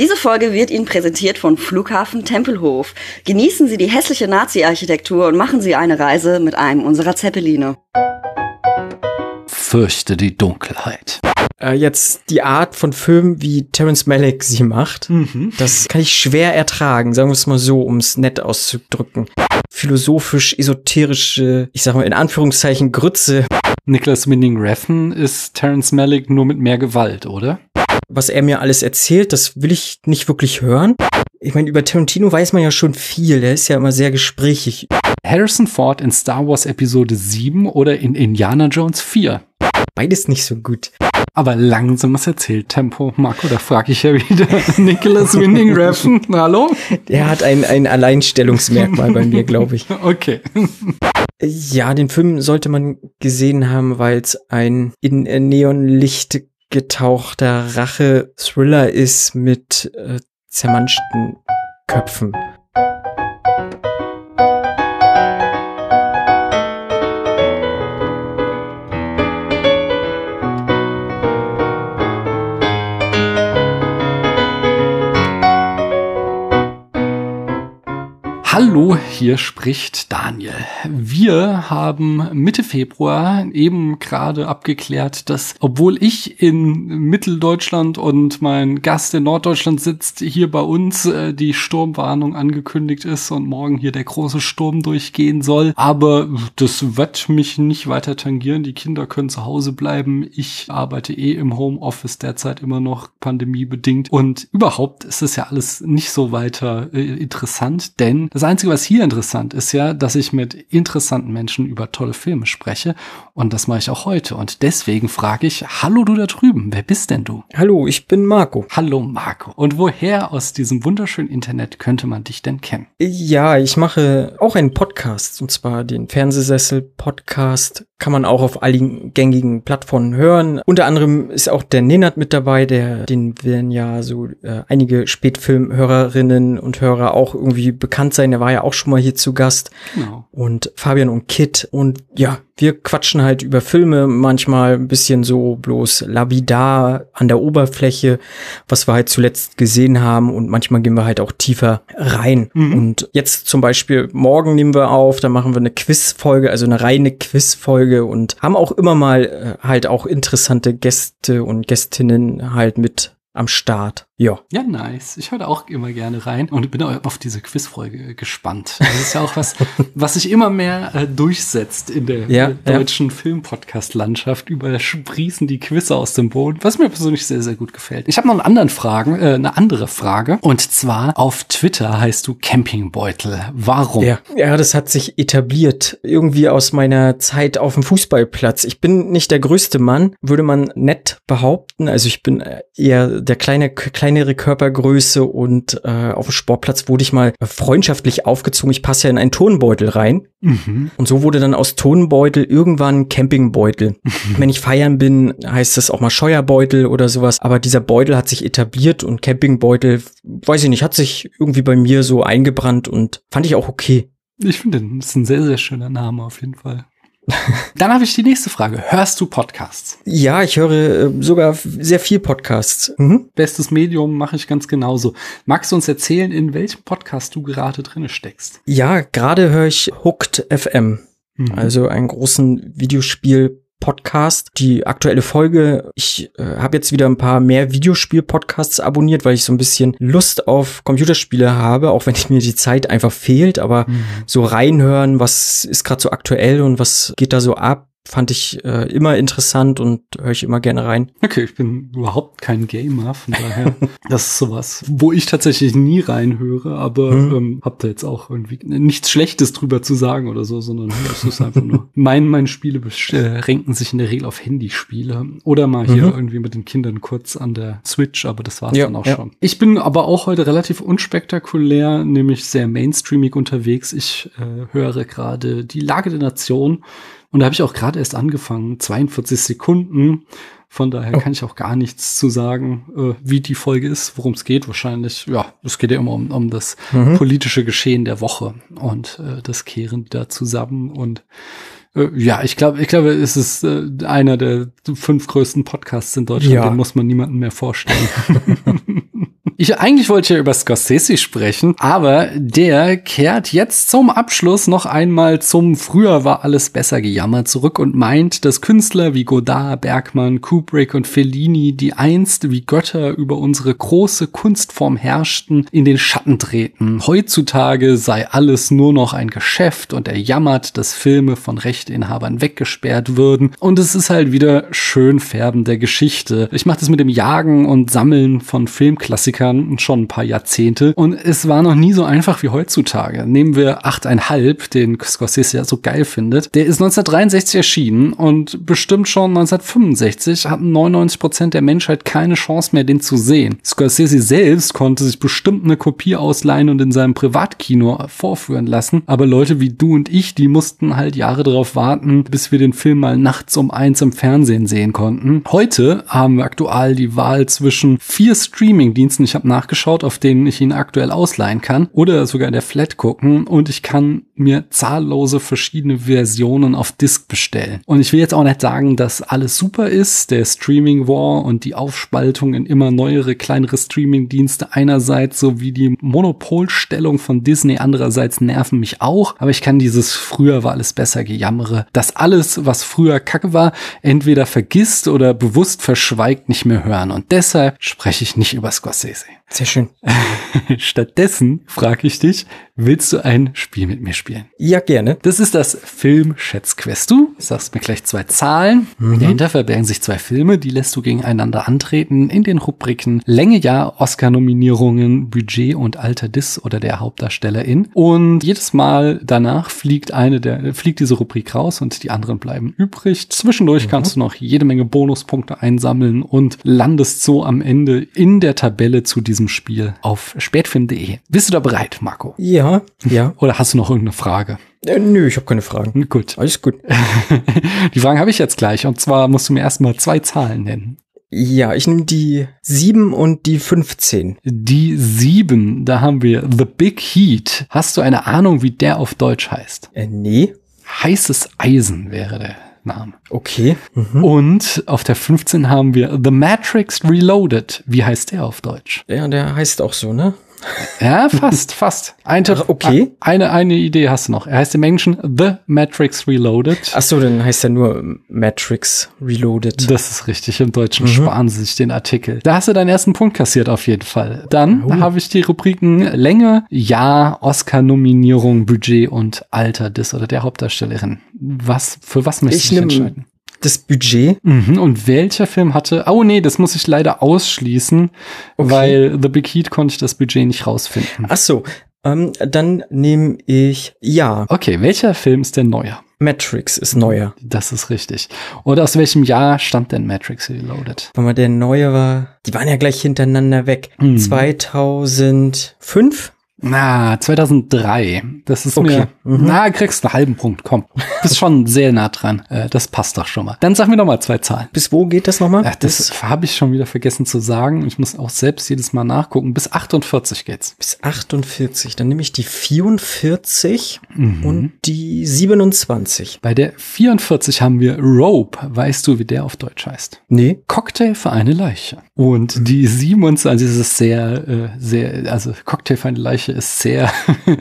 Diese Folge wird Ihnen präsentiert von Flughafen Tempelhof. Genießen Sie die hässliche Nazi-Architektur und machen Sie eine Reise mit einem unserer Zeppeline. Fürchte die Dunkelheit. Äh, jetzt die Art von Film, wie Terence Malick sie macht, mhm. das kann ich schwer ertragen, sagen wir es mal so, um es nett auszudrücken. Philosophisch, esoterische, ich sag mal in Anführungszeichen Grütze. Nicholas Winding Refn ist Terence Malick nur mit mehr Gewalt, oder? Was er mir alles erzählt, das will ich nicht wirklich hören. Ich meine, über Tarantino weiß man ja schon viel. Der ist ja immer sehr gesprächig. Harrison Ford in Star Wars Episode 7 oder in Indiana Jones 4? Beides nicht so gut. Aber langsames Erzähltempo, Marco, da frage ich ja wieder Nicholas Winding Refn. Hallo? Der hat ein, ein Alleinstellungsmerkmal bei mir, glaube ich. Okay. Ja, den Film sollte man gesehen haben, weil es ein in Neonlicht getauchter Rache-Thriller ist mit äh, zermanschten Köpfen. Hallo, hier spricht Daniel. Wir haben Mitte Februar eben gerade abgeklärt, dass obwohl ich in Mitteldeutschland und mein Gast in Norddeutschland sitzt, hier bei uns äh, die Sturmwarnung angekündigt ist und morgen hier der große Sturm durchgehen soll. Aber das wird mich nicht weiter tangieren. Die Kinder können zu Hause bleiben. Ich arbeite eh im Homeoffice derzeit immer noch pandemiebedingt. Und überhaupt ist es ja alles nicht so weiter äh, interessant, denn das Einzige, was hier interessant ist ja, dass ich mit interessanten Menschen über tolle Filme spreche. Und das mache ich auch heute. Und deswegen frage ich, hallo du da drüben, wer bist denn du? Hallo, ich bin Marco. Hallo Marco. Und woher aus diesem wunderschönen Internet könnte man dich denn kennen? Ja, ich mache auch einen Podcast, und zwar den Fernsehsessel-Podcast. Kann man auch auf allen gängigen Plattformen hören. Unter anderem ist auch der Nenad mit dabei, der, den werden ja so äh, einige Spätfilmhörerinnen und Hörer auch irgendwie bekannt sein. Der war ja auch schon mal hier zu Gast. Genau. Und Fabian und Kit. Und ja, wir quatschen halt über Filme, manchmal ein bisschen so bloß labidar an der Oberfläche, was wir halt zuletzt gesehen haben und manchmal gehen wir halt auch tiefer rein. Mhm. Und jetzt zum Beispiel morgen nehmen wir auf, da machen wir eine Quizfolge, also eine reine Quizfolge und haben auch immer mal äh, halt auch interessante Gäste und Gästinnen halt mit am Start. Ja. Ja, nice. Ich höre auch immer gerne rein und bin auf diese Quizfolge gespannt. Das ist ja auch was, was sich immer mehr äh, durchsetzt in der ja, deutschen ja. Filmpodcast-Landschaft. Überall sprießen die Quizze aus dem Boden, was mir persönlich sehr, sehr gut gefällt. Ich habe noch einen anderen Fragen, äh, eine andere Frage. Und zwar auf Twitter heißt du Campingbeutel. Warum? Ja. ja, das hat sich etabliert. Irgendwie aus meiner Zeit auf dem Fußballplatz. Ich bin nicht der größte Mann, würde man nett behaupten. Also ich bin äh, eher der kleine, kleine kleinere Körpergröße und äh, auf dem Sportplatz wurde ich mal freundschaftlich aufgezogen. Ich passe ja in einen Tonbeutel rein. Mhm. Und so wurde dann aus Tonbeutel irgendwann Campingbeutel. Mhm. Wenn ich feiern bin, heißt das auch mal Scheuerbeutel oder sowas. Aber dieser Beutel hat sich etabliert und Campingbeutel, weiß ich nicht, hat sich irgendwie bei mir so eingebrannt und fand ich auch okay. Ich finde, das ist ein sehr, sehr schöner Name auf jeden Fall. Dann habe ich die nächste Frage. Hörst du Podcasts? Ja, ich höre äh, sogar sehr viel Podcasts. Mhm. Bestes Medium mache ich ganz genauso. Magst du uns erzählen, in welchem Podcast du gerade drin steckst? Ja, gerade höre ich Hooked FM. Mhm. Also einen großen Videospiel Podcast. Die aktuelle Folge, ich äh, habe jetzt wieder ein paar mehr Videospiel-Podcasts abonniert, weil ich so ein bisschen Lust auf Computerspiele habe, auch wenn mir die Zeit einfach fehlt, aber mhm. so reinhören, was ist gerade so aktuell und was geht da so ab, fand ich äh, immer interessant und höre ich immer gerne rein. Okay, ich bin überhaupt kein Gamer, von daher, das ist sowas, wo ich tatsächlich nie reinhöre, aber hm. ähm, hab da jetzt auch irgendwie nichts Schlechtes drüber zu sagen oder so, sondern es ist einfach nur, mein, meine Spiele beschränken sich in der Regel auf Handyspiele oder mal hier mhm. irgendwie mit den Kindern kurz an der Switch, aber das war's ja, dann auch ja. schon. Ich bin aber auch heute relativ unspektakulär, nämlich sehr mainstreamig unterwegs. Ich äh, höre gerade die Lage der Nation und da habe ich auch gerade erst angefangen, 42 Sekunden. Von daher oh. kann ich auch gar nichts zu sagen, äh, wie die Folge ist, worum es geht. Wahrscheinlich, ja, es geht ja immer um, um das mhm. politische Geschehen der Woche und äh, das kehren die da zusammen und ja, ich glaube, ich glaube, es ist äh, einer der fünf größten Podcasts in Deutschland. Ja. Den muss man niemandem mehr vorstellen. Ich, eigentlich wollte ich ja über Scorsese sprechen, aber der kehrt jetzt zum Abschluss noch einmal zum Früher war alles besser gejammer zurück und meint, dass Künstler wie Godard, Bergmann, Kubrick und Fellini, die einst wie Götter über unsere große Kunstform herrschten, in den Schatten treten. Heutzutage sei alles nur noch ein Geschäft und er jammert, dass Filme von Rechteinhabern weggesperrt würden. Und es ist halt wieder schön färben der Geschichte. Ich mache das mit dem Jagen und Sammeln von Filmklassikern schon ein paar Jahrzehnte. Und es war noch nie so einfach wie heutzutage. Nehmen wir 8,5, den Scorsese ja so geil findet. Der ist 1963 erschienen und bestimmt schon 1965 hatten 99 Prozent der Menschheit keine Chance mehr, den zu sehen. Scorsese selbst konnte sich bestimmt eine Kopie ausleihen und in seinem Privatkino vorführen lassen. Aber Leute wie du und ich, die mussten halt Jahre darauf warten, bis wir den Film mal nachts um eins im Fernsehen sehen konnten. Heute haben wir aktuell die Wahl zwischen vier Streaming-Diensten. Ich habe nachgeschaut, auf denen ich ihn aktuell ausleihen kann oder sogar der Flat gucken und ich kann mir zahllose verschiedene Versionen auf Disc bestellen. Und ich will jetzt auch nicht sagen, dass alles super ist, der Streaming War und die Aufspaltung in immer neuere, kleinere Streaming-Dienste einerseits sowie die Monopolstellung von Disney andererseits nerven mich auch, aber ich kann dieses früher war alles besser gejammere, dass alles, was früher kacke war, entweder vergisst oder bewusst verschweigt, nicht mehr hören. Und deshalb spreche ich nicht über Scorsese. Sehr schön. Stattdessen frage ich dich, willst du ein Spiel mit mir spielen? Ja, gerne. Das ist das Film-Schätzquest. Du sagst mir gleich zwei Zahlen. Dahinter verbergen sich zwei Filme, die lässt du gegeneinander antreten in den Rubriken Länge ja, Oscar-Nominierungen, Budget und Alter des oder der Hauptdarstellerin. Und jedes Mal danach fliegt eine der, fliegt diese Rubrik raus und die anderen bleiben übrig. Zwischendurch kannst du noch jede Menge Bonuspunkte einsammeln und landest so am Ende in der Tabelle zu diesem Spiel auf spätfilm.de. Bist du da bereit, Marco? Ja, ja. Oder hast du noch irgendeine Frage? Äh, nö, ich habe keine Fragen. Gut. Alles gut. Die Fragen habe ich jetzt gleich. Und zwar musst du mir erstmal zwei Zahlen nennen. Ja, ich nehme die 7 und die 15. Die sieben, da haben wir The Big Heat. Hast du eine Ahnung, wie der auf Deutsch heißt? Äh, nee. Heißes Eisen wäre der Name. Okay. Mhm. Und auf der 15 haben wir The Matrix Reloaded. Wie heißt der auf Deutsch? Ja, der heißt auch so, ne? Ja, fast, fast. Ein Tipp. Okay. Eine, eine Idee hast du noch. Er heißt im Englischen The Matrix Reloaded. Ach so, dann heißt er nur Matrix Reloaded. Das ist richtig. Im Deutschen sparen sie sich den Artikel. Da hast du deinen ersten Punkt kassiert auf jeden Fall. Dann habe ich die Rubriken Länge, Jahr, Oscar-Nominierung, Budget und Alter des oder der Hauptdarstellerin. Was, für was möchtest Ich du dich entscheiden? Das Budget. Mhm. Und welcher Film hatte, oh nee, das muss ich leider ausschließen, Okay. weil The Big Heat konnte ich das Budget nicht rausfinden. Ach so, ähm, dann nehme ich, ja, Okay, welcher Film ist denn neuer? Matrix ist neuer. Das ist richtig. Und aus welchem Jahr stammt denn Matrix Reloaded? Wenn mal der neue war, die waren ja gleich hintereinander weg. Mhm. 2005? Na, 2003. Das ist Okay. mir. Mhm. Na, kriegst einen halben Punkt. Komm. Bist schon sehr nah dran. Äh, das passt doch schon mal. Dann sag mir noch mal zwei Zahlen. Bis wo geht das nochmal? Ach, das habe ich schon wieder vergessen zu sagen. Ich muss auch selbst jedes Mal nachgucken. Bis 48 geht's. Bis 48. Dann nehme ich die 44 Mhm. und die 27. Bei der 44 haben wir Rope. Weißt du, wie der auf Deutsch heißt? Nee. Cocktail für eine Leiche. Und die 27, das ist sehr, äh, sehr, also Cocktail für eine Leiche ist sehr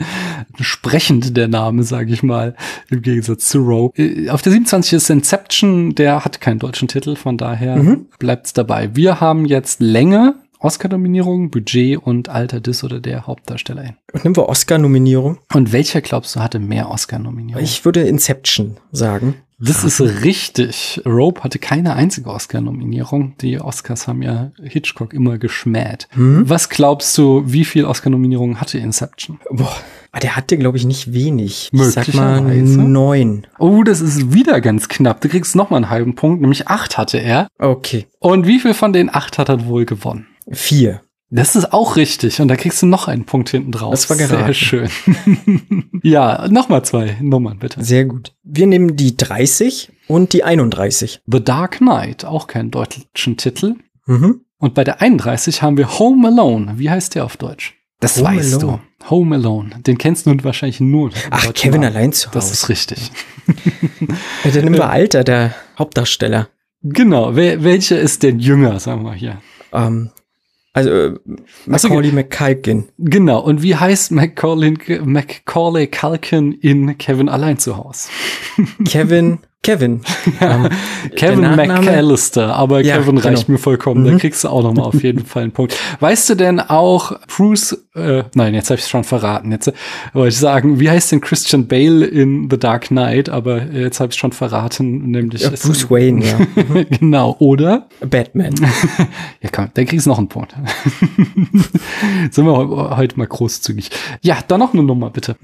sprechend, der Name, sage ich mal, im Gegensatz zu Rope. Äh, Auf der 27 ist Inception, der hat keinen deutschen Titel, von daher Mhm. bleibt's dabei. Wir haben jetzt Länge, Oscar-Nominierung, Budget und Alter des oder der Hauptdarstellerin. Und nehmen wir Oscar-Nominierung. Und welcher glaubst du hatte mehr Oscar-Nominierungen? Ich würde Inception sagen. Das ist richtig. Rope hatte keine einzige Oscar-Nominierung. Die Oscars haben ja Hitchcock immer geschmäht. Was glaubst du, wie viel Oscar-Nominierungen hatte Inception? Boah, ah, der hatte, glaube ich, nicht wenig. Ich sag mal neun. Oh, das ist wieder ganz knapp. Du kriegst noch mal einen halben Punkt, nämlich acht hatte er. Okay. Und wie viel von den acht hat er wohl gewonnen? Vier. Das ist auch richtig. Und da kriegst du noch einen Punkt hinten drauf. Das war Sehr geraten. schön. ja, noch mal zwei Nummern, bitte. Sehr gut. Wir nehmen die 30 und die 31. The Dark Knight, auch keinen deutschen Titel. Mhm. Und bei der 31 haben wir Home Alone. Wie heißt der auf Deutsch? Das Home weißt Alone. du. Home Alone. Den kennst du wahrscheinlich nur. Ach, Kevin Namen. allein zu Das Hause. ist richtig. Ja, der nimmt wir Alter, der Hauptdarsteller. Genau. Wer, welcher ist denn jünger, sagen wir hier? Ähm, also äh, so, Macaulay McCulkin. Genau. Und wie heißt Macaulay, Macaulay Culkin in Kevin allein zu Hause? Kevin, Kevin. Ähm, Kevin McAllister, aber Ja, Kevin reicht genau. mir vollkommen. Da Mhm. kriegst du auch noch mal auf jeden Fall einen Punkt. Weißt du denn auch Bruce, äh, nein, jetzt habe ich schon verraten. Jetzt äh, wollte ich sagen, wie heißt denn Christian Bale in The Dark Knight? Aber äh, jetzt habe ich schon verraten, nämlich Ja, ist- Bruce Wayne, ja. genau, oder? Batman. Ja, komm, dann kriegst du noch einen Punkt. Sind wir heu- heute mal großzügig. Ja, dann noch eine Nummer, bitte.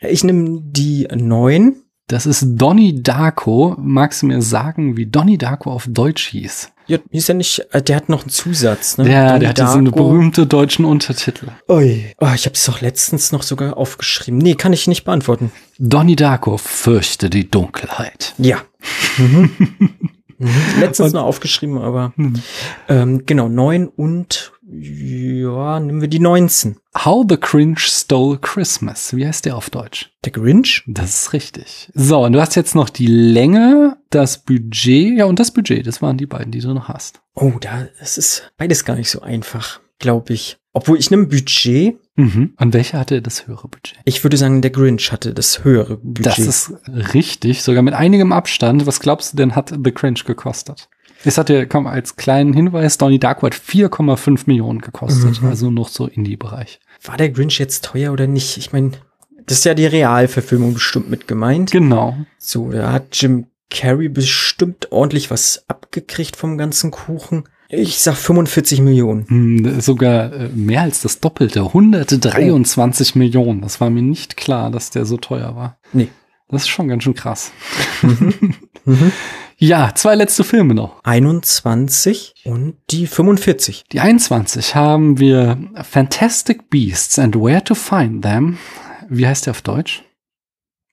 Ich nehme die neun. Das ist Donnie Darko. Magst du mir sagen, wie Donnie Darko auf Deutsch hieß? Ja, ist ja nicht, äh, der hat noch einen Zusatz, ne? Der, Donnie der hat diesen berühmte deutschen Untertitel. Ui. Oh, ich habe es doch letztens noch sogar aufgeschrieben. Nee, kann ich nicht beantworten. Donnie Darko, fürchte die Dunkelheit. Ja. Mhm. Mhm. Letztens noch aufgeschrieben, aber ähm, genau, neun und ja, nehmen wir die 19. How the Cringe Stole Christmas. Wie heißt der auf Deutsch? Der Grinch? Das ist richtig. So, und du hast jetzt noch die Länge, das Budget, ja, und das Budget. Das waren die beiden, die du noch hast. Oh, da, das ist beides gar nicht so einfach, glaube ich. Obwohl ich nehme Budget. Mhm. Und welcher hatte das höhere Budget? Ich würde sagen, der Grinch hatte das höhere Budget. Das ist richtig, sogar mit einigem Abstand. Was glaubst du denn, hat The Cringe gekostet? Es hatte, komm, als kleinen Hinweis, Donnie Darko hat 4,5 Millionen gekostet, Mhm. also noch so Indie-Bereich. War der Grinch jetzt teuer oder nicht? Ich meine, das ist ja die Realverfilmung bestimmt mit gemeint. Genau. So, da hat Jim Carrey bestimmt ordentlich was abgekriegt vom ganzen Kuchen. Ich sag 45 Millionen. Hm, Sogar äh, mehr als das Doppelte, 123 Millionen. Das war mir nicht klar, dass der so teuer war. Nee. Das ist schon ganz schön krass. Mhm. Ja, zwei letzte Filme noch. 21 und die 45. Die 21 haben wir Fantastic Beasts and Where to Find Them. Wie heißt der auf Deutsch?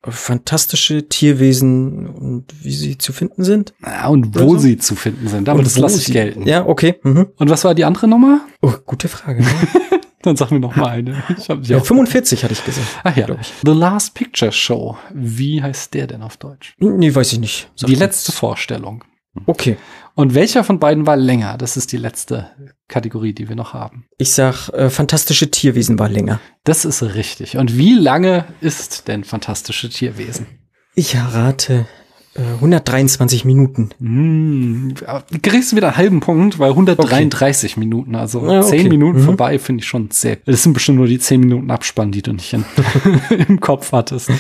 Fantastische Tierwesen und wie sie zu finden sind. Ah, Und wo Oder so? sie zu finden sind. Aber Und das lasse ich gelten. Ja, okay. Mhm. Und was war die andere Nummer? Oh, gute Frage. Ne? Dann sag mir noch mal eine. Ich hab ja, auch. 45 hatte ich gesagt. Ach ja. ich. The Last Picture Show. Wie heißt der denn auf Deutsch? Nee, weiß ich nicht. Sag die letzte das. Vorstellung. Okay. Und welcher von beiden war länger? Das ist die letzte Kategorie, die wir noch haben. Ich sag, äh, fantastische Tierwesen war länger. Das ist richtig. Und wie lange ist denn fantastische Tierwesen? Ich rate 123 Minuten. Hm, kriegst du wieder einen halben Punkt, weil 133 Minuten, also Ah, okay. 10 Minuten Mhm. vorbei, finde ich schon sehr. Das sind bestimmt nur die 10 Minuten Abspann, die du nicht in, im Kopf hattest.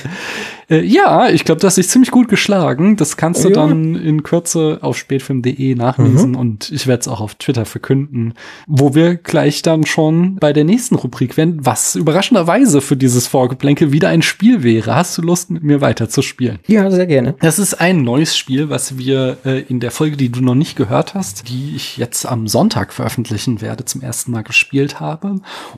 Äh, ja, ich glaube, hast dich ziemlich gut geschlagen. Das kannst du Ja. dann in Kürze auf spätfilm.de nachlesen Mhm. und ich werde es auch auf Twitter verkünden, wo wir gleich dann schon bei der nächsten Rubrik werden, was überraschenderweise für dieses Vorgeplänkel wieder ein Spiel wäre. Hast du Lust, mit mir weiter zu spielen? Ja, sehr gerne. Das ist ein neues Spiel, was wir äh, in der Folge, die du noch nicht gehört hast, die ich jetzt am Sonntag veröffentlichen werde, zum ersten Mal gespielt habe.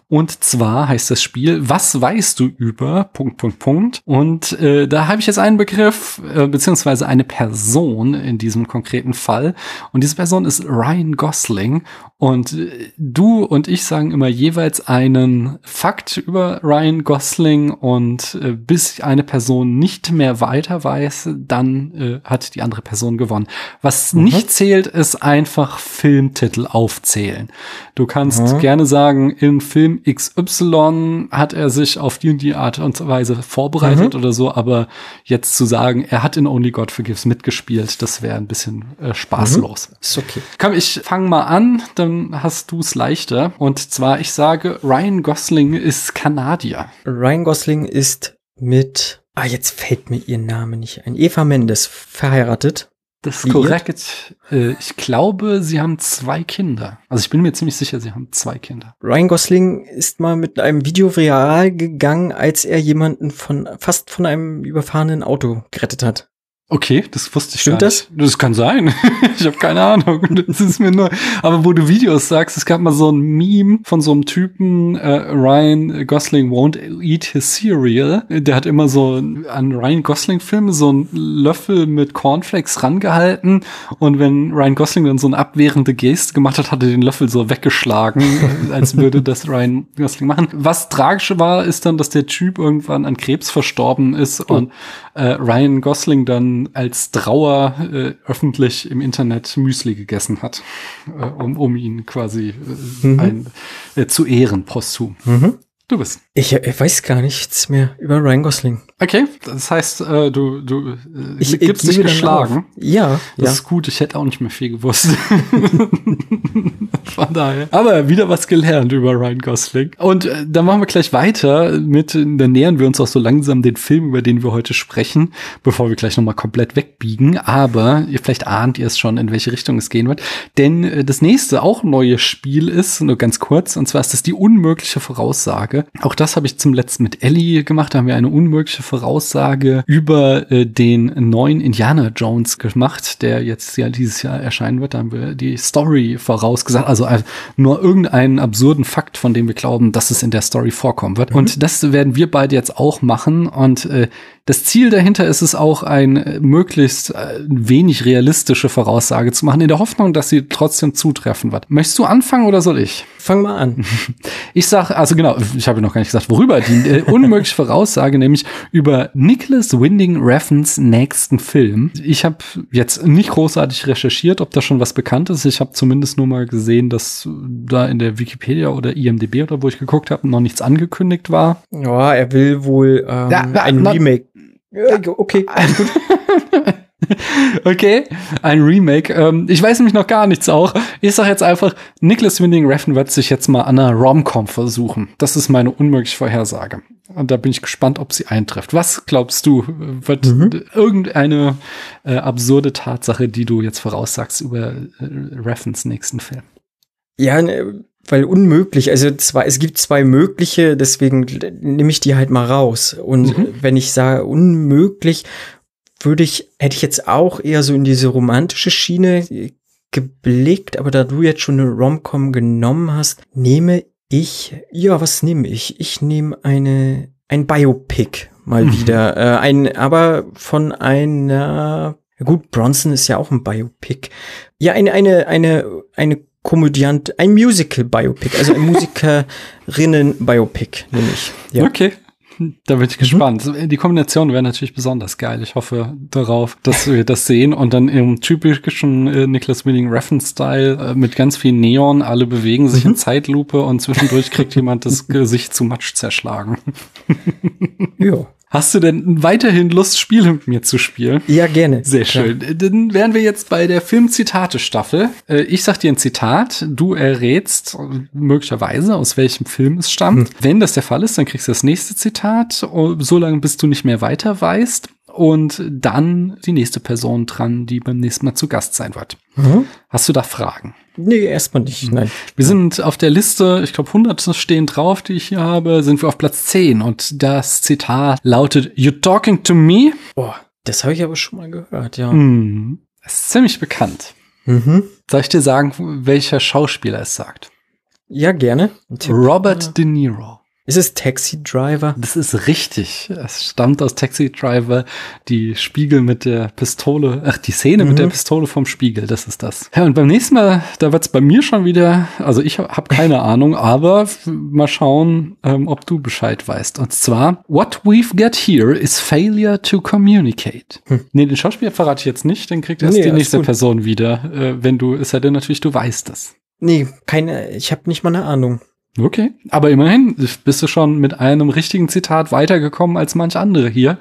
Und zwar heißt das Spiel, was weißt du über Punkt, Punkt, Punkt. Und äh, da habe ich jetzt einen Begriff, äh, beziehungsweise eine Person in diesem konkreten Fall. Und diese Person ist Ryan Gosling. Und äh, du und ich sagen immer jeweils einen Fakt über Ryan Gosling und äh, bis eine Person nicht mehr weiter weiß, dann äh, hat die andere Person gewonnen. Was nicht zählt, ist einfach Filmtitel aufzählen. Du kannst Mhm. gerne sagen, in Film XY hat er sich auf die und die Art und Weise vorbereitet oder so, aber jetzt zu sagen, er hat in Only God Forgives mitgespielt, das wäre ein bisschen äh, spaßlos. Ist okay. Komm, ich fange mal an, dann hast du es leichter. Und zwar, ich sage, Ryan Gosling ist Kanadier. Ryan Gosling ist mit, ah, jetzt fällt mir ihr Name nicht ein, Eva Mendes verheiratet. Das ist korrekt. Äh, ich glaube, sie haben zwei Kinder. Also ich bin mir ziemlich sicher, sie haben zwei Kinder. Ryan Gosling ist mal mit einem Video viral gegangen, als er jemanden von fast von einem überfahrenen Auto gerettet hat. Okay, das wusste ich Stimmt gar nicht. das? Das kann sein. ich habe keine Ahnung. Das ist mir nur. Aber wo du Videos sagst, es gab mal so ein Meme von so einem Typen, äh, Ryan Gosling won't eat his cereal. Der hat immer so an Ryan Gosling Filme so einen Löffel mit Cornflakes rangehalten und wenn Ryan Gosling dann so eine abwehrende Geste gemacht hat, hat er den Löffel so weggeschlagen, als würde das Ryan Gosling machen. Was tragisch war, ist dann, dass der Typ irgendwann an Krebs verstorben ist und äh, Ryan Gosling dann als Trauer äh, öffentlich im Internet Müsli gegessen hat, äh, um, um ihn quasi äh, Mhm. ein, äh, zu ehren posthum. Mhm. Du bist. Ich, ich weiß gar nichts mehr über Ryan Gosling. Okay, das heißt, äh, du, du äh, Ich gibst dich gebe dann geschlagen. Ja, Das ja. ist gut, ich hätte auch nicht mehr viel gewusst. Von daher. Aber wieder was gelernt über Ryan Gosling. Und äh, dann machen wir gleich weiter mit, dann nähern wir uns auch so langsam den Film, über den wir heute sprechen, bevor wir gleich nochmal komplett wegbiegen. Aber ihr vielleicht ahnt ihr es schon, in welche Richtung es gehen wird. Denn äh, das nächste auch neue Spiel ist, nur ganz kurz, und zwar ist das die unmögliche Voraussage. Auch das habe ich zum letzten mit Ellie gemacht. Da haben wir eine unmögliche Voraussage über äh, den neuen Indiana Jones gemacht, der jetzt ja dieses Jahr erscheinen wird. Da haben wir die Story vorausgesagt. Also äh, nur irgendeinen absurden Fakt, von dem wir glauben, dass es in der Story vorkommen wird. Und das werden wir beide jetzt auch machen. Und äh, das Ziel dahinter ist es auch, ein äh, möglichst äh, wenig realistische Voraussage zu machen, in der Hoffnung, dass sie trotzdem zutreffen wird. Möchtest du anfangen oder soll ich? Fang mal an. Ich sag, also genau, ich habe noch gar nicht gesagt, worüber. Die äh, unmögliche Voraussage, nämlich über Nicholas Winding Refns nächsten Film. Ich habe jetzt nicht großartig recherchiert, ob da schon was bekannt ist. Ich habe zumindest nur mal gesehen, dass da in der Wikipedia oder IMDb oder wo ich geguckt habe, noch nichts angekündigt war. Ja, er will wohl ähm, Ja, na, ein na- Remake. Ja, okay, alles gut. Okay, ein Remake. Ähm, ich weiß nämlich noch gar nichts auch. Ich sag jetzt einfach, Nicholas Winding Refn wird sich jetzt mal an einer Rom-Com versuchen. Das ist meine unmögliche Vorhersage. Und da bin ich gespannt, ob sie eintrifft. Was glaubst du, wird irgendeine äh, absurde Tatsache, die du jetzt voraussagst über äh, Refns nächsten Film? Ja, ne, weil unmöglich. Also zwei, es gibt zwei mögliche, deswegen nehme ich die halt mal raus. Und Mhm. wenn ich sage unmöglich, würde ich, hätte ich jetzt auch eher so in diese romantische Schiene geblickt, aber da du jetzt schon eine Rom-Com genommen hast, nehme ich, ja, was nehme ich? Ich nehme eine, ein Biopic mal Mhm. wieder. Äh, ein, aber von einer, gut, Bronson ist ja auch ein Biopic. Ja, eine, eine, eine, eine Komödiant, ein Musical-Biopic, also ein Musikerinnen-Biopic, nehme ich. Ja. Mhm. Okay. Da bin ich gespannt. Die Kombination wäre natürlich besonders geil. Ich hoffe darauf, dass wir das sehen und dann im typischen äh, Nicholas Winning Reference-Style äh, mit ganz viel Neon. Alle bewegen sich Mhm. in Zeitlupe und zwischendurch kriegt jemand das Gesicht zu Matsch zerschlagen. ja. Hast du denn weiterhin Lust, Spiele mit mir zu spielen? Ja, gerne. Sehr schön. Dann wären wir jetzt bei der Film-Zitate-Staffel. Äh, Ich sag dir ein Zitat, du errätst äh, möglicherweise, aus welchem Film es stammt. Wenn das der Fall ist, dann kriegst du das nächste Zitat, oh, so lange bis du nicht mehr weiter weißt. Und dann die nächste Person dran, die beim nächsten Mal zu Gast sein wird. Mhm. Hast du da Fragen? Nee, erstmal nicht. Nein. Wir sind auf der Liste, ich glaube 100 stehen drauf, die ich hier habe, sind wir auf Platz 10 und das Zitat lautet, You talking to me? Boah, das habe ich aber schon mal gehört, ja. Hm, das ist ziemlich bekannt. Mhm. Soll ich dir sagen, welcher Schauspieler es sagt? Ja, gerne. Robert De Niro. Ist es Taxi Driver? Das ist richtig. Es stammt aus Taxi Driver. Die Spiegel mit der Pistole, ach, die Szene mit Mhm. der Pistole vom Spiegel, das ist das. Ja, und beim nächsten Mal, da wird's bei mir schon wieder, also ich habe keine Ahnung, aber mal schauen, ähm, ob du Bescheid weißt. Und zwar, what we've got here is failure to communicate. Nee, den Schauspieler verrate ich jetzt nicht, dann kriegt erst Hm. Nee, die nächste gut. Person wieder, äh, wenn du, es sei denn natürlich, du weißt es. Nee, keine, ich habe nicht mal eine Ahnung. Okay, aber immerhin bist du schon mit einem richtigen Zitat weitergekommen als manch andere hier.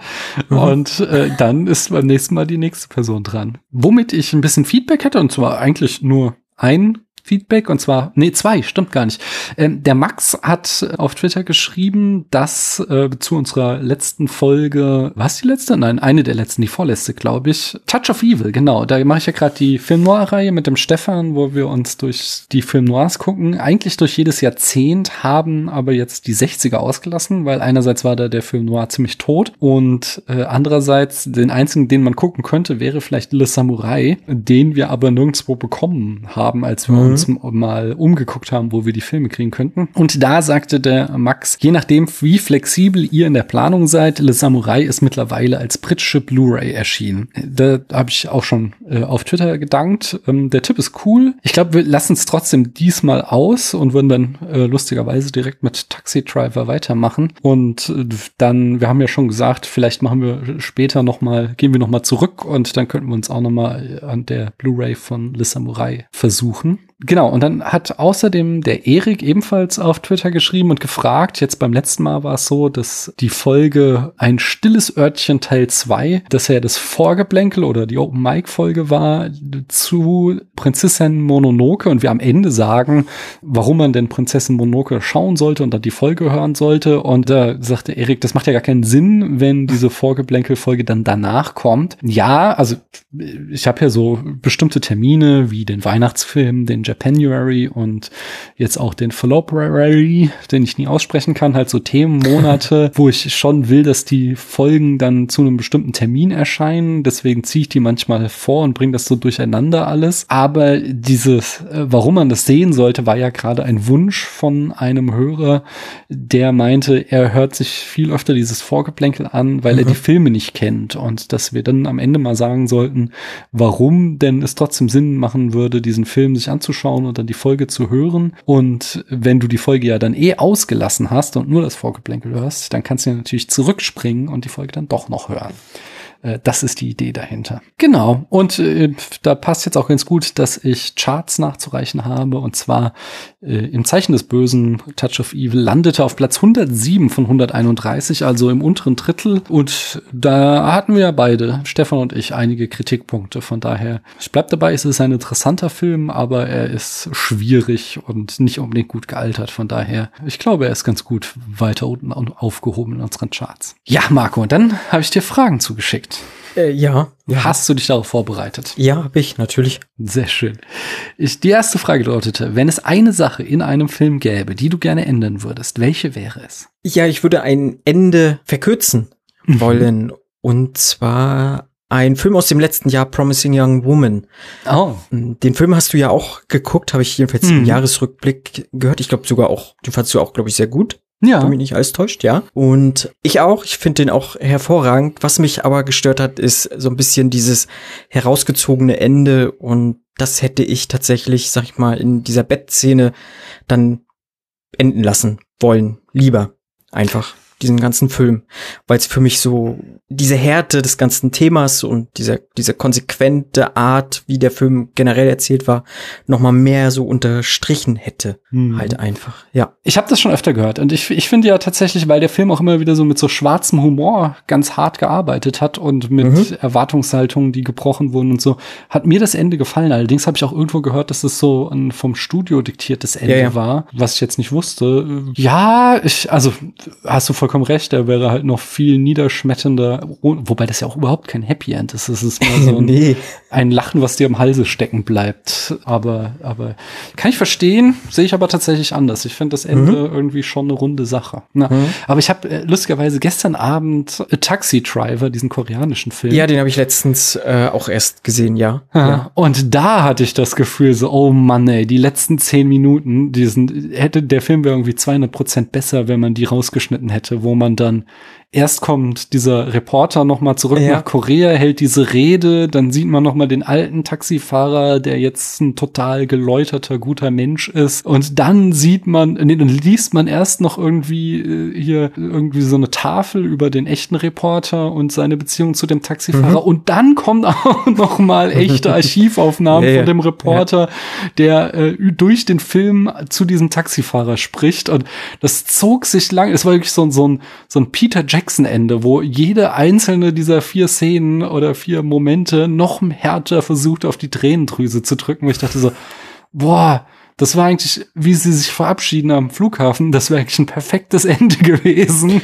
Mhm. Und äh, dann ist beim nächsten Mal die nächste Person dran. Womit ich ein bisschen Feedback hätte, und zwar eigentlich nur ein Feedback und zwar, nee, zwei, stimmt gar nicht. Ähm, der Max hat auf Twitter geschrieben, dass äh, zu unserer letzten Folge, was die letzte? Nein, eine der letzten, die vorletzte, glaube ich. Touch of Evil, genau. Da mache ich ja gerade die Film Noir-Reihe mit dem Stefan, wo wir uns durch die Film Noirs gucken. Eigentlich durch jedes Jahrzehnt haben aber jetzt die 60er ausgelassen, weil einerseits war da der Film Noir ziemlich tot und äh, andererseits den einzigen, den man gucken könnte, wäre vielleicht Le Samurai, den wir aber nirgendwo bekommen haben, als wir mhm. Uns mal umgeguckt haben, wo wir die Filme kriegen könnten. Und da sagte der Max, je nachdem, wie flexibel ihr in der Planung seid, Le Samurai ist mittlerweile als britische Blu-ray erschienen. Da habe ich auch schon äh, auf Twitter gedankt. Ähm, der Tipp ist cool. Ich glaube, wir lassen es trotzdem diesmal aus und würden dann äh, lustigerweise direkt mit Taxi Driver weitermachen. Und äh, dann, wir haben ja schon gesagt, vielleicht machen wir später noch mal, gehen wir noch mal zurück und dann könnten wir uns auch noch mal an der Blu-ray von Le Samurai versuchen. Genau, und dann hat außerdem der Erik ebenfalls auf Twitter geschrieben und gefragt, jetzt beim letzten Mal war es so, dass die Folge Ein stilles Örtchen Teil 2, dass ja das Vorgeblänkel oder die Open Mic Folge war zu Prinzessin Mononoke und wir am Ende sagen, warum man denn Prinzessin Mononoke schauen sollte und dann die Folge hören sollte und da sagte Erik, das macht ja gar keinen Sinn, wenn diese Vorgeblänkel Folge dann danach kommt. Ja, also ich habe ja so bestimmte Termine wie den Weihnachtsfilm, den Japanuary und jetzt auch den Fallopiary, den ich nie aussprechen kann, halt so Themenmonate, wo ich schon will, dass die Folgen dann zu einem bestimmten Termin erscheinen. Deswegen ziehe ich die manchmal vor und bringe das so durcheinander alles. Aber dieses, äh, warum man das sehen sollte, war ja gerade ein Wunsch von einem Hörer, der meinte, er hört sich viel öfter dieses Vorgeplänkel an, weil mhm. er die Filme nicht kennt und dass wir dann am Ende mal sagen sollten, warum denn es trotzdem Sinn machen würde, diesen Film sich anzuschauen anzuschauen und dann die Folge zu hören. Und wenn du die Folge ja dann eh ausgelassen hast und nur das Vorgeplänkel hörst, dann kannst du ja natürlich zurückspringen und die Folge dann doch noch hören. Äh, das ist die Idee dahinter. Genau. Und äh, da passt jetzt auch ganz gut, dass ich Charts nachzureichen habe. Und zwar äh, im Zeichen des Bösen Touch of Evil landete auf Platz 107 von 131, also im unteren Drittel. Und da hatten wir ja beide, Stefan und ich, einige Kritikpunkte. Von daher, ich bleib dabei, es ist ein interessanter Film, aber er ist schwierig und nicht unbedingt gut gealtert. Von daher, ich glaube, er ist ganz gut weiter unten aufgehoben in unseren Charts. Ja, Marco, und dann habe ich dir Fragen zugeschickt. Äh, ja, ja. Hast du dich darauf vorbereitet? Ja, habe ich, natürlich. Sehr schön. Ich, die erste Frage lautete, wenn es eine Sache in einem Film gäbe, die du gerne ändern würdest, welche wäre es? Ja, ich würde ein Ende verkürzen mhm. wollen. Und zwar ein Film aus dem letzten Jahr, Promising Young Woman. Oh. Den Film hast du ja auch geguckt, habe ich jedenfalls hm. im Jahresrückblick gehört. Ich glaube sogar auch, den fandst du auch, glaube ich, sehr gut. Ja. Wenn mich nicht alles täuscht, ja. Und ich auch, ich finde den auch hervorragend. Was mich aber gestört hat, ist so ein bisschen dieses herausgezogene Ende und das hätte ich tatsächlich, sag ich mal, in dieser Bettszene dann enden lassen wollen. Lieber. Einfach diesen ganzen Film, weil es für mich so diese Härte des ganzen Themas und diese, diese konsequente Art, wie der Film generell erzählt war, nochmal mehr so unterstrichen hätte. Hm. Halt einfach, ja. Ich habe das schon öfter gehört und ich, ich finde ja tatsächlich, weil der Film auch immer wieder so mit so schwarzem Humor ganz hart gearbeitet hat und mit mhm. Erwartungshaltungen, die gebrochen wurden und so, hat mir das Ende gefallen. Allerdings habe ich auch irgendwo gehört, dass es so ein vom Studio diktiertes Ende ja, ja. war, was ich jetzt nicht wusste. Ja, ich, also hast du vollkommen recht, er wäre halt noch viel niederschmetternder, wobei das ja auch überhaupt kein Happy End ist. Es ist mehr so ein, nee. ein Lachen, was dir im Halse stecken bleibt. Aber, aber kann ich verstehen, sehe ich aber tatsächlich anders. Ich finde das Ende mhm. irgendwie schon eine runde Sache. Na, mhm. Aber ich habe äh, lustigerweise gestern Abend A Taxi Driver, diesen koreanischen Film. Ja, den habe ich letztens äh, auch erst gesehen, ja. ja. Und da hatte ich das Gefühl so, oh Mann, ey, die letzten zehn Minuten, diesen, hätte der Film wäre irgendwie 200 Prozent besser, wenn man die rausgeschnitten hätte, wo man dann erst kommt dieser Reporter noch mal zurück ja. nach Korea, hält diese Rede, dann sieht man noch mal den alten Taxifahrer, der jetzt ein total geläuterter, guter Mensch ist. Und dann sieht man, nee, dann liest man erst noch irgendwie äh, hier irgendwie so eine Tafel über den echten Reporter und seine Beziehung zu dem Taxifahrer. Mhm. und dann kommt auch noch mal echte Archivaufnahmen ja, von dem Reporter, der äh, durch den Film zu diesem Taxifahrer spricht. Und das zog sich lang, es war wirklich so, so ein so ein Peter Jackson Jackson-Ende, wo jede einzelne dieser vier Szenen oder vier Momente noch härter versucht, auf die Tränendrüse zu drücken, wo ich dachte so, boah, Das war eigentlich, wie sie sich verabschieden am Flughafen, das wäre eigentlich ein perfektes Ende gewesen.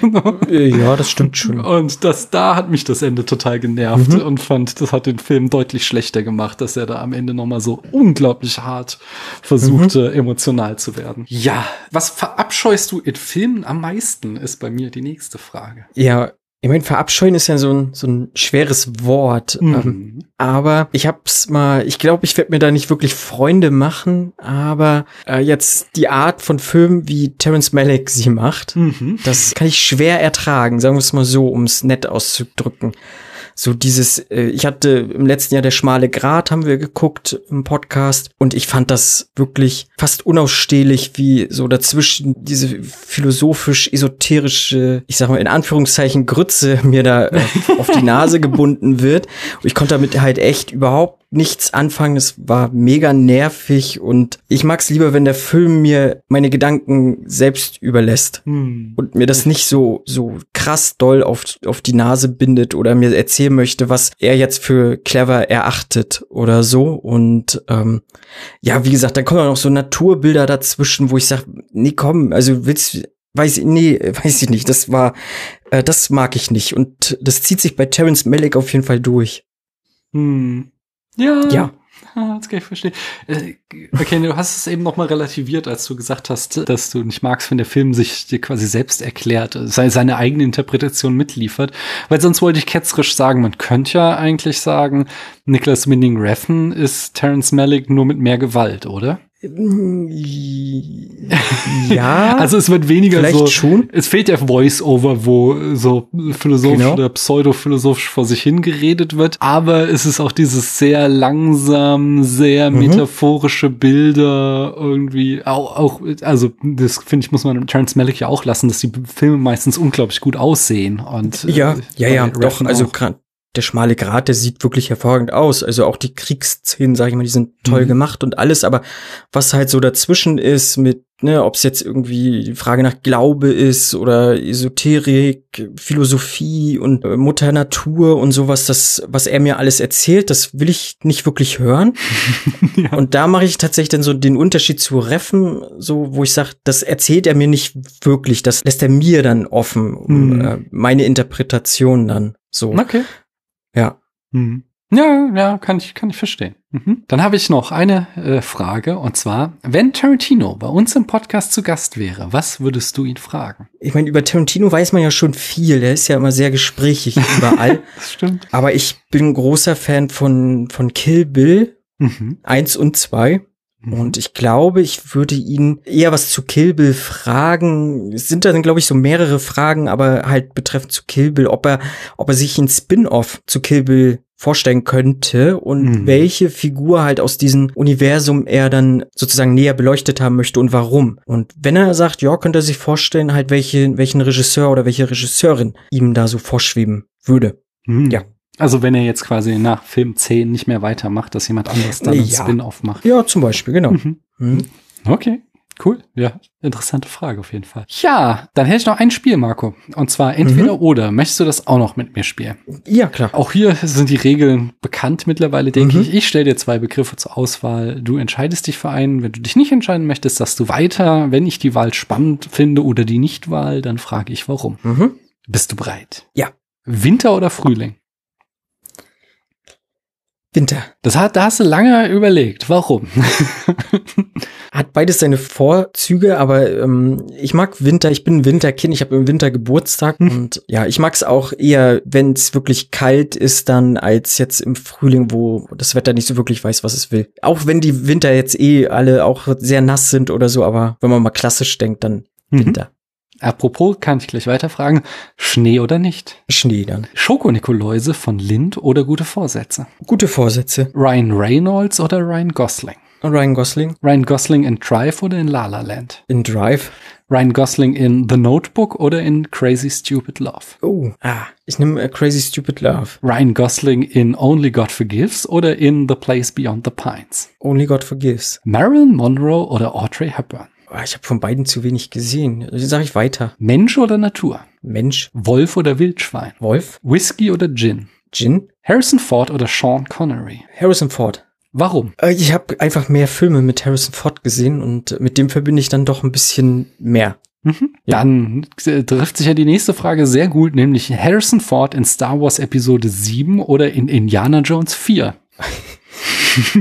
Ja, das stimmt schon. Und das, da hat mich das Ende total genervt mhm. und fand, das hat den Film deutlich schlechter gemacht, dass er da am Ende nochmal so unglaublich hart versuchte, mhm. emotional zu werden. Ja, was verabscheust du in Filmen am meisten, ist bei mir die nächste Frage. Ja, ich meine, verabscheuen ist ja so ein, so ein schweres Wort. Mhm. Ähm, aber ich hab's mal, ich glaube, ich werde mir da nicht wirklich Freunde machen, aber äh, jetzt die Art von Film, wie Terence Malick sie macht, mhm. das kann ich schwer ertragen, sagen wir es mal so, um es nett auszudrücken so dieses, äh, ich hatte im letzten Jahr der schmale Grat haben wir geguckt im Podcast und ich fand das wirklich fast unausstehlich, wie so dazwischen diese philosophisch-esoterische, ich sag mal in Anführungszeichen Grütze mir da äh, auf die Nase gebunden wird. Und ich konnte damit halt echt überhaupt nichts anfangen. Es war mega nervig und ich mag es lieber, wenn der Film mir meine Gedanken selbst überlässt hm. und mir das nicht so so krass doll auf auf die Nase bindet oder mir erzählen möchte, was er jetzt für clever erachtet oder so. Und ähm, ja, wie gesagt, dann kommen auch noch so Naturbilder dazwischen, wo ich sage, nee, komm, also willst weiß ich, nee, weiß ich nicht. Das war, äh, das mag ich nicht. Und das zieht sich bei Terence Malick auf jeden Fall durch. Hm. Ja. Ja. Das kann ich verstehen. Äh, okay, du hast es eben nochmal relativiert, als du gesagt hast, dass du nicht magst, wenn der Film sich dir quasi selbst erklärt, seine eigene Interpretation mitliefert. Weil sonst wollte ich ketzerisch sagen, man könnte ja eigentlich sagen, Nicholas Winding Refn ist Terence Malick nur mit mehr Gewalt, oder? Ja. also es wird weniger so. schon. Es fehlt ja Voice-Over, wo so philosophisch genau. oder pseudophilosophisch vor sich hingeredet wird. Aber es ist auch dieses sehr langsam, sehr mhm. metaphorische Bilder irgendwie auch, auch also das finde ich muss man Terrence Malick ja auch lassen, dass die Filme meistens unglaublich gut aussehen und ja, äh, ja, ja, doch, also gerade der schmale Grat, der sieht wirklich hervorragend aus. Also auch die Kriegsszenen, sage ich mal, die sind toll mhm. gemacht und alles. Aber was halt so dazwischen ist mit, ne, ob es jetzt irgendwie die Frage nach Glaube ist oder Esoterik, Philosophie und äh, Mutter Natur und sowas, das, was er mir alles erzählt, das will ich nicht wirklich hören. ja. Und da mache ich tatsächlich dann so den Unterschied zu Reffen, so wo ich sage, das erzählt er mir nicht wirklich, das lässt er mir dann offen, mhm. äh, meine Interpretation dann. So. Okay. Ja. Mhm. Ja, ja, kann ich, kann ich verstehen. Mhm. Dann habe ich noch eine äh, Frage und zwar, wenn Tarantino bei uns im Podcast zu Gast wäre, was würdest du ihn fragen? Ich meine, über Tarantino weiß man ja schon viel. Der ist ja immer sehr gesprächig überall. das stimmt. Aber ich bin großer Fan von, von Kill Bill mhm. 1 und 2. Mhm. Und ich glaube, ich würde ihn eher was zu Kill Bill fragen. Es sind dann, glaube ich, so mehrere Fragen, aber halt betreffend zu Kill Bill, ob er, ob er sich ein Spin-off zu Kill Bill vorstellen könnte und mhm. welche Figur halt aus diesem Universum er dann sozusagen näher beleuchtet haben möchte und warum. Und wenn er sagt, ja, könnte er sich vorstellen, halt welche, welchen Regisseur oder welche Regisseurin ihm da so vorschweben würde. Mhm. Ja. Also wenn er jetzt quasi nach Film 10 nicht mehr weitermacht, dass jemand anderes dann ja. einen Spin-off macht. Ja, zum Beispiel, genau. Mhm. Mhm. Okay. Cool. Ja, interessante Frage auf jeden Fall. Ja, dann hätte ich noch ein Spiel, Marco. Und zwar entweder mhm. oder. Möchtest du das auch noch mit mir spielen? Ja, klar. Auch hier sind die Regeln bekannt mittlerweile, denke mhm. ich. Ich stelle dir zwei Begriffe zur Auswahl. Du entscheidest dich für einen. Wenn du dich nicht entscheiden möchtest, sagst du weiter. Wenn ich die Wahl spannend finde oder die Nichtwahl, dann frage ich warum. Mhm. Bist du bereit? Ja. Winter oder Frühling? Winter. Das hat, da hast du lange überlegt. Warum? hat beides seine Vorzüge, aber ähm, ich mag Winter. Ich bin ein Winterkind. Ich habe im Winter Geburtstag hm. und ja, ich mag es auch eher, wenn es wirklich kalt ist, dann als jetzt im Frühling, wo das Wetter nicht so wirklich weiß, was es will. Auch wenn die Winter jetzt eh alle auch sehr nass sind oder so, aber wenn man mal klassisch denkt, dann mhm. Apropos, kann ich gleich weiterfragen. Schnee oder nicht? Schnee dann. Schokonikoläuse von Lind oder gute Vorsätze? Gute Vorsätze. Ryan Reynolds oder Ryan Gosling? Ryan Gosling. Ryan Gosling in Drive oder in La La Land? In Drive. Ryan Gosling in The Notebook oder in Crazy Stupid Love? Oh, ah, ich nehme uh, Crazy Stupid Love. Ryan Gosling in Only God Forgives oder in The Place Beyond the Pines? Only God Forgives. Marilyn Monroe oder Audrey Hepburn? Ah, ich habe von beiden zu wenig gesehen. Sag ich weiter. Mensch oder Natur? Mensch. Wolf oder Wildschwein? Wolf. Whisky oder Gin? Gin. Harrison Ford oder Sean Connery? Harrison Ford. Warum? Äh, Ich habe einfach mehr Filme mit Harrison Ford gesehen und mit dem verbinde ich dann doch ein bisschen mehr. Mhm. Dann äh, trifft sich ja die nächste Frage sehr gut, nämlich Harrison Ford in Star Wars Episode 7 oder in Indiana Jones 4.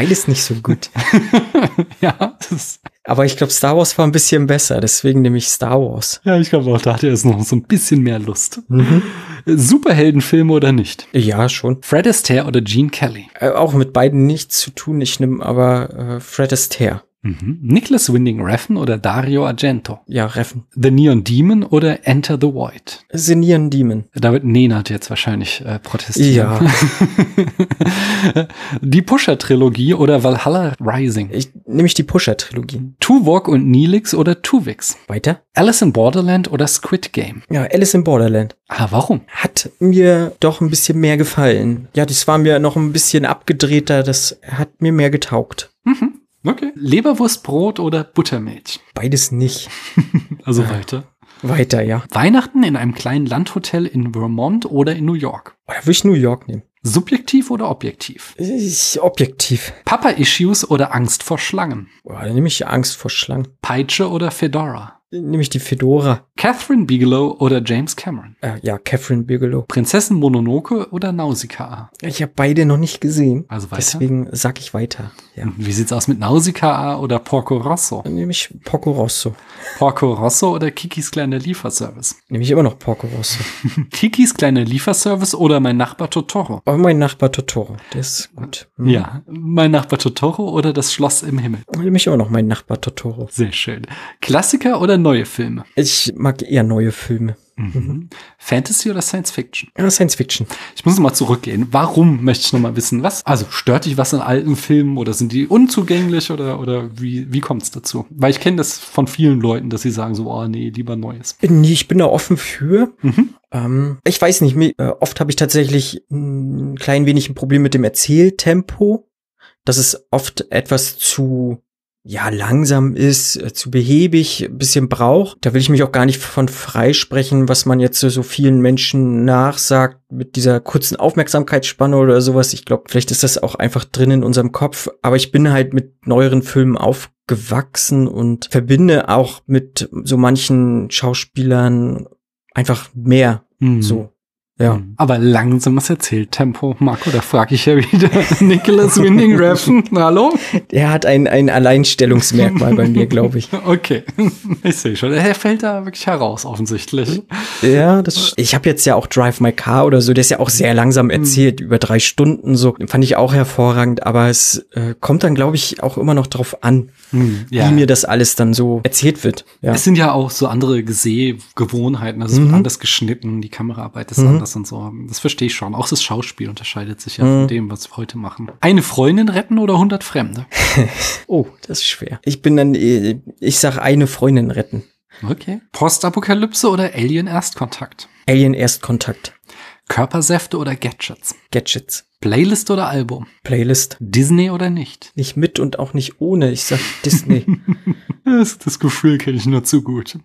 Beides nicht so gut. ja, Aber ich glaube, Star Wars war ein bisschen besser, deswegen nehme ich Star Wars. ja, ich glaube auch, da hat er jetzt noch so ein bisschen mehr Lust. Mhm. Superheldenfilme oder nicht? Ja, schon. Fred Astaire oder Gene Kelly? Äh, auch mit beiden nichts zu tun. Ich nehme aber äh, Fred Astaire. Mhm. Nicholas Winding Refn oder Dario Argento? Ja, Reffen. The Neon Demon oder Enter the Void? Senieren Demon. Da wird Nenad jetzt wahrscheinlich äh, protestieren. Ja. Die Pusher-Trilogie oder Valhalla Rising? Ich nehme ich die Pusher-Trilogie. Tuvok und Neelix oder Tuvix? Weiter? Alice in Borderland oder Squid Game? Ja, Alice in Borderland. Ah, warum? Hat mir doch ein bisschen mehr gefallen. Ja, das war mir noch ein bisschen abgedrehter. Das hat mir mehr getaugt. Mhm. Okay. Leberwurstbrot oder Buttermilch? Beides nicht. Also weiter. Weiter, ja. Weihnachten in einem kleinen Landhotel in Vermont oder in New York? Oder würde ich New York nehmen? Subjektiv oder objektiv? Ich, objektiv. Papa-Issues oder Angst vor Schlangen? Boah, dann nehme ich Angst vor Schlangen. Peitsche oder Fedora? Dann nehme ich die Fedora. Catherine Bigelow oder James Cameron? Äh, ja, Catherine Bigelow. Prinzessin Mononoke oder Nausicaa? Ich habe beide noch nicht gesehen. Also weiter. Deswegen sag ich weiter. Ja. Wie sieht's aus mit Nausicaa oder Porco Rosso? Dann nehme ich Porco Rosso. Porco Rosso oder Kikis kleiner Lieferservice? Nehme ich immer noch Porco Rosso. Kikis kleiner Lieferservice oder mein Nachbar Totoro? Aber mein Nachbar Totoro, der ist gut. Hm. Ja, mein Nachbar Totoro oder das Schloss im Himmel? Dann nehme ich immer noch meinen Nachbar Totoro. Sehr schön. Klassiker oder neue Filme? Ich mag eher neue Filme. Mhm. Fantasy oder Science Fiction? Ja, Science Fiction. Ich muss noch mal zurückgehen. Warum möchte ich noch mal wissen? Was? Also stört dich was in alten Filmen oder sind die unzugänglich oder oder wie wie kommt es dazu? Weil ich kenne das von vielen Leuten, dass sie sagen so, oh nee, lieber Neues. Bin, ich bin da offen für. Mhm. Ähm, ich weiß nicht, mir- äh, oft habe ich tatsächlich ein klein wenig ein Problem mit dem Erzähltempo. Dass es oft etwas zu ja, langsam ist, äh, zu behäbig, ein bisschen braucht. Da will ich mich auch gar nicht von freisprechen, was man jetzt so, so vielen Menschen nachsagt mit dieser kurzen Aufmerksamkeitsspanne oder sowas. Ich glaube, vielleicht ist das auch einfach drin in unserem Kopf. Aber ich bin halt mit neueren Filmen aufgewachsen und verbinde auch mit so manchen Schauspielern einfach mehr Mhm. so. Ja. Mhm. Aber langsames Erzähltempo, Marco, da frage ich ja wieder Nicholas Winding Refn. Hallo? Er hat ein, ein Alleinstellungsmerkmal bei mir, glaube ich. Okay, ich sehe schon. Er fällt da wirklich heraus, offensichtlich. Ja, das. Ich habe jetzt ja auch Drive My Car oder so, der ist ja auch sehr langsam erzählt, über drei Stunden so. Fand ich auch hervorragend, aber es äh, kommt dann, glaube ich, auch immer noch drauf an, Hm, ja. wie mir das alles dann so erzählt wird. Ja. Es sind ja auch so andere Gesehgewohnheiten. Also es wird anders geschnitten, die Kameraarbeit ist anders und so. Das verstehe ich schon. Auch das Schauspiel unterscheidet sich ja von dem, was wir heute machen. Eine Freundin retten oder 100 Fremde? Oh, das ist schwer. Ich bin dann, äh, ich sag eine Freundin retten. Okay. Postapokalypse oder Alien Erstkontakt? Alien Erstkontakt. Körpersäfte oder Gadgets? Gadgets. Playlist oder Album? Playlist. Disney oder nicht? Nicht mit und auch nicht ohne. Ich sag Disney. Das, das Gefühl kenne ich nur zu gut.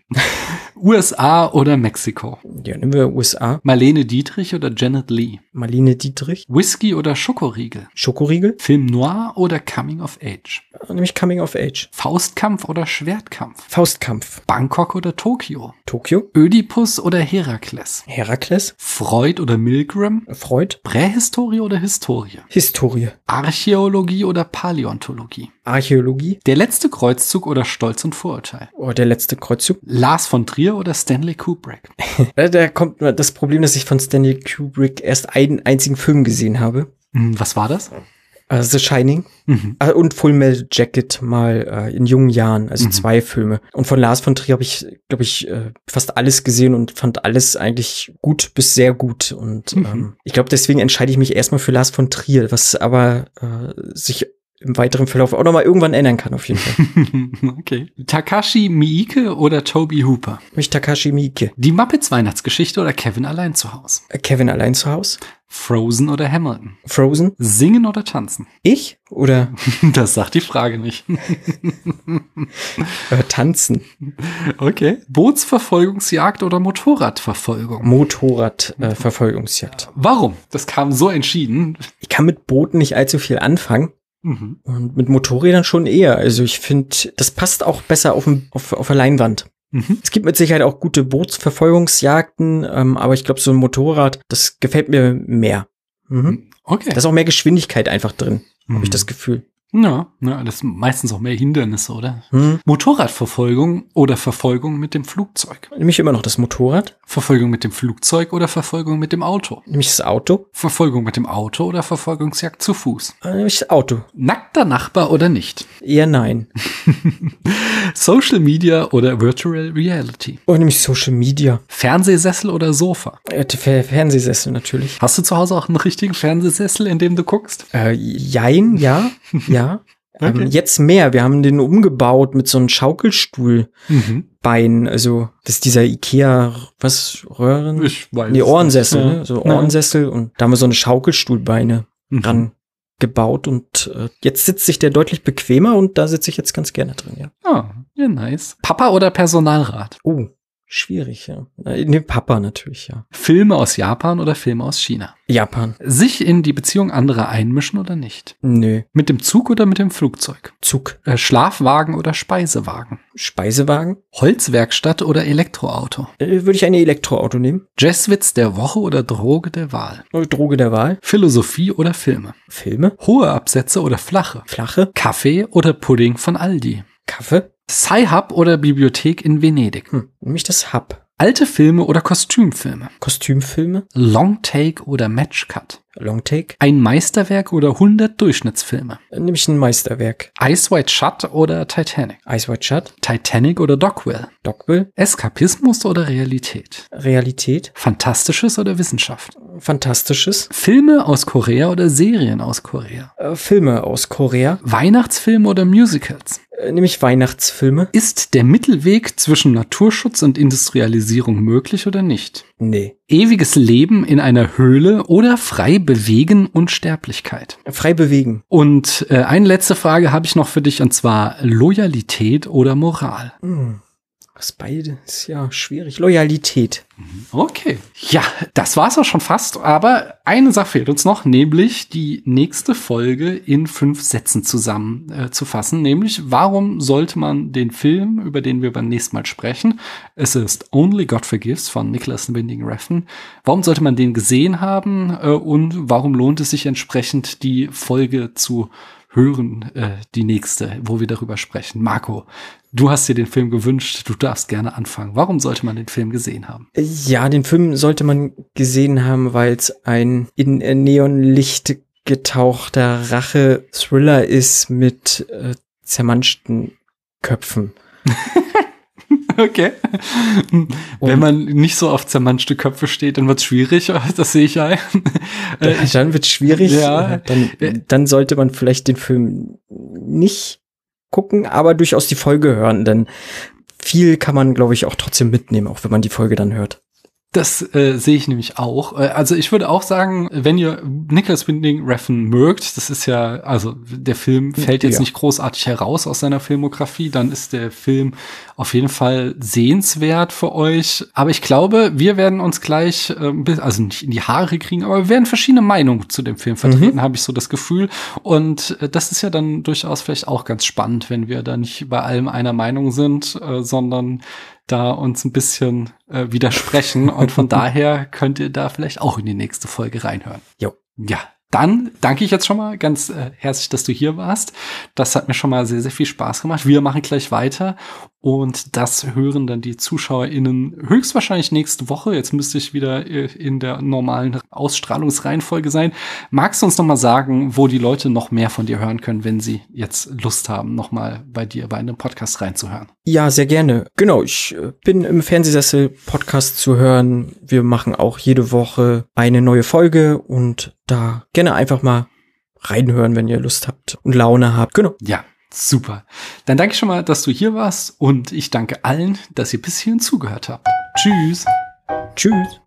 USA oder Mexiko? ja, nehmen wir USA. Marlene Dietrich oder Janet Lee? Marlene Dietrich. Whisky oder Schokoriegel? Schokoriegel. Film Noir oder Coming of Age? Nämlich Coming of Age. Faustkampf oder Schwertkampf? Faustkampf. Bangkok oder Tokio? Tokio. Ödipus oder Herakles? Herakles. Freud oder Milgram? Freud. Prähistorie oder Historie? Historie. Archäologie oder Paläontologie? Archäologie. Der letzte Kreuzzug oder Stolz und Vorurteil? Oh, der letzte Kreuzzug. Lars von Trier oder Stanley Kubrick? Da, kommt das Problem, dass ich von Stanley Kubrick erst einen einzigen Film gesehen habe. Hm, Was war das? Also The Shining Mhm. äh, und Full Metal Jacket mal äh, in jungen Jahren, also zwei Filme. Und von Lars von Trier habe ich, glaube ich, äh, fast alles gesehen und fand alles eigentlich gut bis sehr gut. Und ähm, ich glaube, deswegen entscheide ich mich erstmal für Lars von Trier, was aber äh, sich im weiteren Verlauf auch nochmal irgendwann ändern kann, auf jeden Fall. okay. Takashi Miike oder Toby Hooper? Mich Takashi Miike. Die Muppets Weihnachtsgeschichte oder Kevin allein zu Hause? Äh, Kevin allein zu Hause. Frozen oder Hamilton? Frozen? Singen oder tanzen? Ich? Oder Das sagt die Frage nicht. äh, tanzen? Okay. Bootsverfolgungsjagd oder Motorradverfolgung? Motorradverfolgungsjagd. Äh. Warum? Das kam so entschieden. ich kann mit Booten nicht allzu viel anfangen. Mhm. Und mit Motorrädern schon eher. Also ich finde, das passt auch besser auf, dem- auf, auf der Leinwand. Mhm. Es gibt mit Sicherheit auch gute Bootsverfolgungsjagden, ähm, aber ich glaube, so ein Motorrad, das gefällt mir mehr. Mhm. Okay. Da ist auch mehr Geschwindigkeit einfach drin, habe ich Mhm. das Gefühl. Ja, ja, das sind meistens auch mehr Hindernisse, oder? Hm. Motorradverfolgung oder Verfolgung mit dem Flugzeug? Nämlich immer noch das Motorrad, Verfolgung mit dem Flugzeug oder Verfolgung mit dem Auto? nämlich das Auto, Verfolgung mit dem Auto oder Verfolgungsjagd zu Fuß? äh, nämlich das Auto. Nackter Nachbar oder nicht? Eher nein. Social Media oder Virtual Reality? Und nämlich Social Media. Fernsehsessel oder Sofa? Äh, Fernsehsessel natürlich. Hast du zu Hause auch einen richtigen Fernsehsessel, in dem du guckst? Äh, jein, ja, ja. Okay. Ähm, jetzt mehr. Wir haben den umgebaut mit so einem Schaukelstuhlbein. Mhm. Also, das ist dieser Ikea, was, Röhren? Ich weiß. Nee, Ohrensessel, Ja. ne? So Ja. Ohrensessel. Und da haben wir so eine Schaukelstuhlbeine Mhm. dran gebaut. Und äh, jetzt sitzt sich der deutlich bequemer und da sitze ich jetzt ganz gerne drin, ja. Ah, ja, nice. Papa oder Personalrat? Oh, schwierig, ja. Äh, Nee, Papa natürlich, ja. Filme aus Japan oder Filme aus China? Japan. Sich in die Beziehung anderer einmischen oder nicht? Nö. Mit dem Zug oder mit dem Flugzeug? Zug. Äh, Schlafwagen oder Speisewagen? Speisewagen. Holzwerkstatt oder Elektroauto? Äh, würde ich ein Elektroauto nehmen. Jazzwitz der Woche oder Droge der Wahl? Oder Droge der Wahl. Philosophie oder Filme? Filme. Hohe Absätze oder flache? Flache. Kaffee oder Pudding von Aldi? Kaffee. Sci-Hub oder Bibliothek in Venedig? Hm, nämlich das Hub. Alte Filme oder Kostümfilme? Kostümfilme. Long Take oder Match Cut? Longtake. Ein Meisterwerk oder 100 Durchschnittsfilme? Äh, Nämlich ein Meisterwerk. Ice White Shut oder Titanic? Ice White Shut. Titanic oder Dogville? Dogville. Eskapismus oder Realität? Realität. Fantastisches oder Wissenschaft? Fantastisches. Filme aus Korea oder Serien aus Korea? Äh, Filme aus Korea. Weihnachtsfilme oder Musicals? Äh, nämlich Weihnachtsfilme. Ist der Mittelweg zwischen Naturschutz und Industrialisierung möglich oder nicht? Nee. Ewiges Leben in einer Höhle oder frei bewegen und Sterblichkeit? Frei bewegen. Und äh, eine letzte Frage habe ich noch für dich und zwar Loyalität oder Moral? Hm. Das beide ist ja schwierig. Loyalität. Okay. Ja, das war's auch schon fast. Aber eine Sache fehlt uns noch, nämlich die nächste Folge in fünf Sätzen zusammen äh. Nämlich, warum sollte man den Film, über den wir beim nächsten Mal sprechen, es ist Only God Forgives von Nicholas Winding Refn, warum sollte man den gesehen haben äh, und warum lohnt es sich entsprechend, die Folge zu hören, äh, die nächste, wo wir darüber sprechen. Marco, du hast dir den Film gewünscht, du darfst gerne anfangen. Warum sollte man den Film gesehen haben? Ja, den Film sollte man gesehen haben, weil es ein in Neonlicht getauchter Rache-Thriller ist mit äh, zermanschten Köpfen. Okay. Wenn man nicht so auf zermanschte Köpfe steht, dann wird's schwierig, das sehe ich ein. Äh, Äh, dann wird schwierig. Ja. Äh, Dann, dann sollte man vielleicht den Film nicht gucken, aber durchaus die Folge hören, denn viel kann man, glaube ich, auch trotzdem mitnehmen, auch wenn man die Folge dann hört. Das äh, sehe ich nämlich auch. Äh, Also ich würde auch sagen, wenn ihr Nicholas Winding Refn mögt, das ist ja, also der Film fällt jetzt Ja. nicht großartig heraus aus seiner Filmografie, dann ist der Film auf jeden Fall sehenswert für euch. Aber ich glaube, wir werden uns gleich, äh, also nicht in die Haare kriegen, aber wir werden verschiedene Meinungen zu dem Film vertreten, habe ich so das Gefühl. Und äh, das ist ja dann durchaus vielleicht auch ganz spannend, wenn wir da nicht bei allem einer Meinung sind, äh, sondern da uns ein bisschen äh, widersprechen. Und von daher könnt ihr da vielleicht auch in die nächste Folge reinhören. Jo. Ja. Dann danke ich jetzt schon mal ganz äh, herzlich, dass du hier warst. Das hat mir schon mal sehr, sehr viel Spaß gemacht. Wir machen gleich weiter und das hören dann die ZuschauerInnen höchstwahrscheinlich nächste Woche. Jetzt müsste ich wieder äh, in der normalen Ausstrahlungsreihenfolge sein. Magst du uns noch mal sagen, wo die Leute noch mehr von dir hören können, wenn sie jetzt Lust haben, noch mal bei dir bei einem Podcast reinzuhören? Ja, sehr gerne. Genau, ich äh, bin im Fernsehsessel Podcast zu hören. Wir machen auch jede Woche eine neue Folge und da gerne einfach mal reinhören, wenn ihr Lust habt und Laune habt. Genau. Ja, super. Dann danke schon mal, dass du hier warst und ich danke allen, dass ihr bis hierhin zugehört habt. Tschüss. Tschüss.